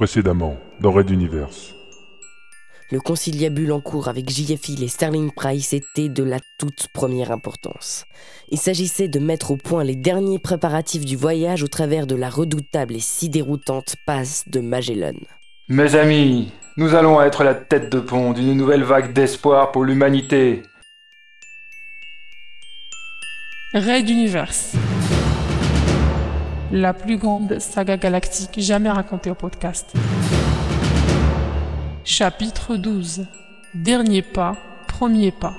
Précédemment, dans Red Universe. Le conciliabule en cours avec JFIL et Sterling Price était de la toute première importance. Il s'agissait de mettre au point les derniers préparatifs du voyage au travers de la redoutable et si déroutante passe de Magellan. Mes amis, nous allons être la tête de pont d'une nouvelle vague d'espoir pour l'humanité. Raid Universe. La plus grande saga galactique jamais racontée au podcast. Chapitre 12. Dernier pas, premier pas.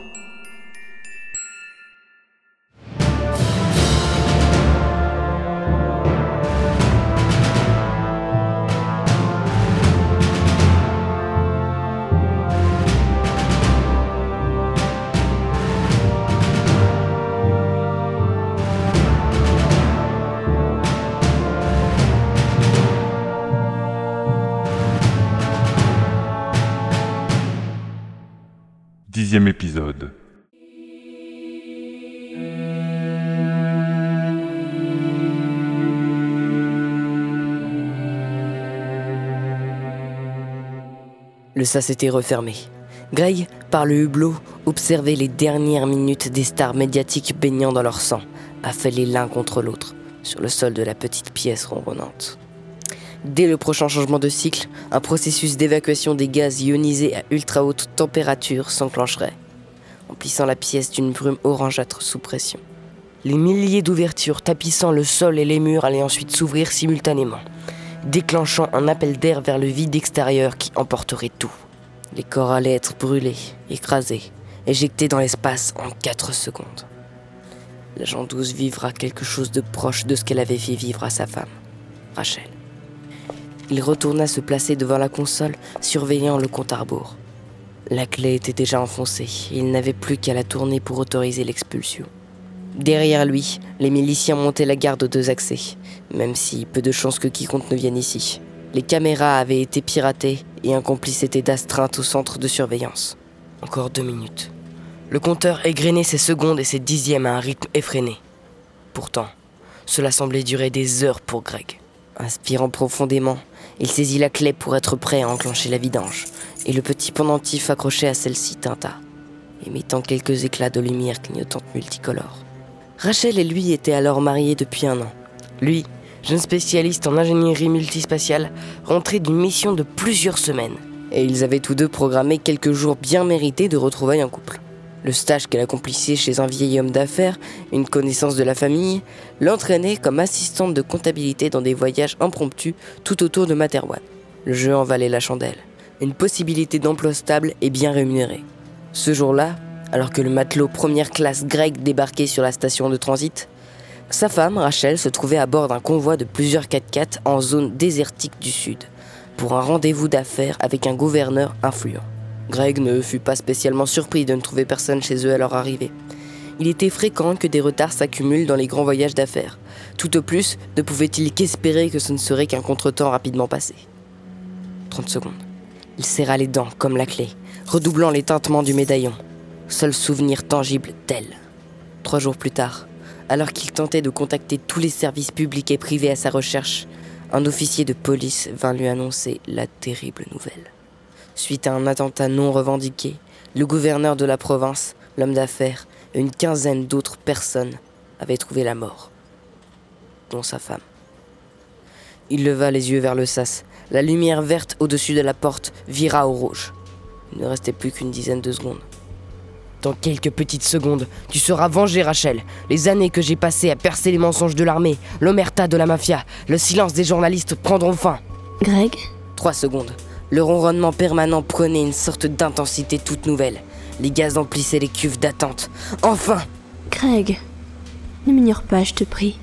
Épisode. Le sas était refermé. Greg, par le hublot, observait les dernières minutes des stars médiatiques baignant dans leur sang, affalés l'un contre l'autre, sur le sol de la petite pièce ronronnante. Dès le prochain changement de cycle, un processus d'évacuation des gaz ionisés à ultra haute température s'enclencherait, emplissant la pièce d'une brume orangeâtre sous pression. Les milliers d'ouvertures tapissant le sol et les murs allaient ensuite s'ouvrir simultanément, déclenchant un appel d'air vers le vide extérieur qui emporterait tout. Les corps allaient être brûlés, écrasés, éjectés dans l'espace en 4 secondes. L'agent 12 vivra quelque chose de proche de ce qu'elle avait fait vivre à sa femme, Rachel. Il retourna se placer devant la console, surveillant le compte à. La clé était déjà enfoncée et il n'avait plus qu'à la tourner pour autoriser l'expulsion. Derrière lui, les miliciens montaient la garde aux deux accès, même si peu de chances que quiconque ne vienne ici. Les caméras avaient été piratées et un complice était d'astreinte au centre de surveillance. Encore deux minutes. Le compteur égrenait ses secondes et ses dixièmes à un rythme effréné. Pourtant, cela semblait durer des heures pour Greg. Inspirant profondément, il saisit la clé pour être prêt à enclencher la vidange, et le petit pendentif accroché à celle-ci tinta, émettant quelques éclats de lumière clignotantes multicolores. Rachel et lui étaient alors mariés depuis un an. Lui, jeune spécialiste en ingénierie multispatiale, rentré d'une mission de plusieurs semaines, et ils avaient tous deux programmé quelques jours bien mérités de retrouvailles en couple. Le stage qu'elle accomplissait chez un vieil homme d'affaires, une connaissance de la famille, l'entraînait comme assistante de comptabilité dans des voyages impromptus tout autour de Materwan. Le jeu en valait la chandelle. Une possibilité d'emploi stable et bien rémunéré. Ce jour-là, alors que le matelot première classe grec débarquait sur la station de transit, sa femme, Rachel, se trouvait à bord d'un convoi de plusieurs 4x4 en zone désertique du sud, pour un rendez-vous d'affaires avec un gouverneur influent. Greg ne fut pas spécialement surpris de ne trouver personne chez eux à leur arrivée. Il était fréquent que des retards s'accumulent dans les grands voyages d'affaires. Tout au plus, ne pouvait-il qu'espérer que ce ne serait qu'un contretemps rapidement passé. 30 secondes. Il serra les dents comme la clé, redoublant les tintements du médaillon. Seul souvenir tangible d'elle. Trois jours plus tard, alors qu'il tentait de contacter tous les services publics et privés à sa recherche, un officier de police vint lui annoncer la terrible nouvelle. Suite à un attentat non revendiqué, le gouverneur de la province, l'homme d'affaires et une quinzaine d'autres personnes avaient trouvé la mort, dont sa femme. Il leva les yeux vers le sas. La lumière verte au-dessus de la porte vira au rouge. Il ne restait plus qu'une dizaine de secondes. Dans quelques petites secondes, tu seras vengé, Rachel. Les années que j'ai passées à percer les mensonges de l'armée, l'omerta de la mafia, le silence des journalistes prendront fin. Greg? Trois secondes. Le ronronnement permanent prenait une sorte d'intensité toute nouvelle. Les gaz emplissaient les cuves d'attente. Enfin Greg Ne m'ignore pas, je te prie.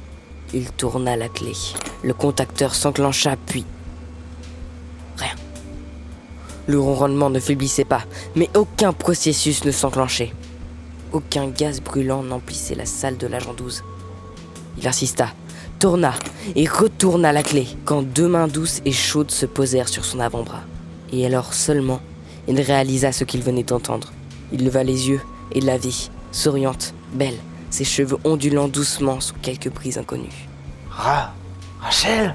Il tourna la clé. Le contacteur s'enclencha, puis. Rien. Le ronronnement ne faiblissait pas, mais aucun processus ne s'enclenchait. Aucun gaz brûlant n'emplissait la salle de l'agent 12. Il insista, tourna et retourna la clé quand deux mains douces et chaudes se posèrent sur son avant-bras. Et alors seulement, il réalisa ce qu'il venait d'entendre. Il leva les yeux et la vit, souriante, belle, ses cheveux ondulant doucement sous quelques brises inconnues. Ra Rachel?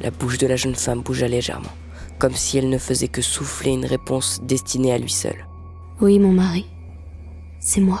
La bouche de la jeune femme bougea légèrement. comme si elle ne faisait que souffler une réponse destinée à lui seul. Oui, mon mari. C'est moi.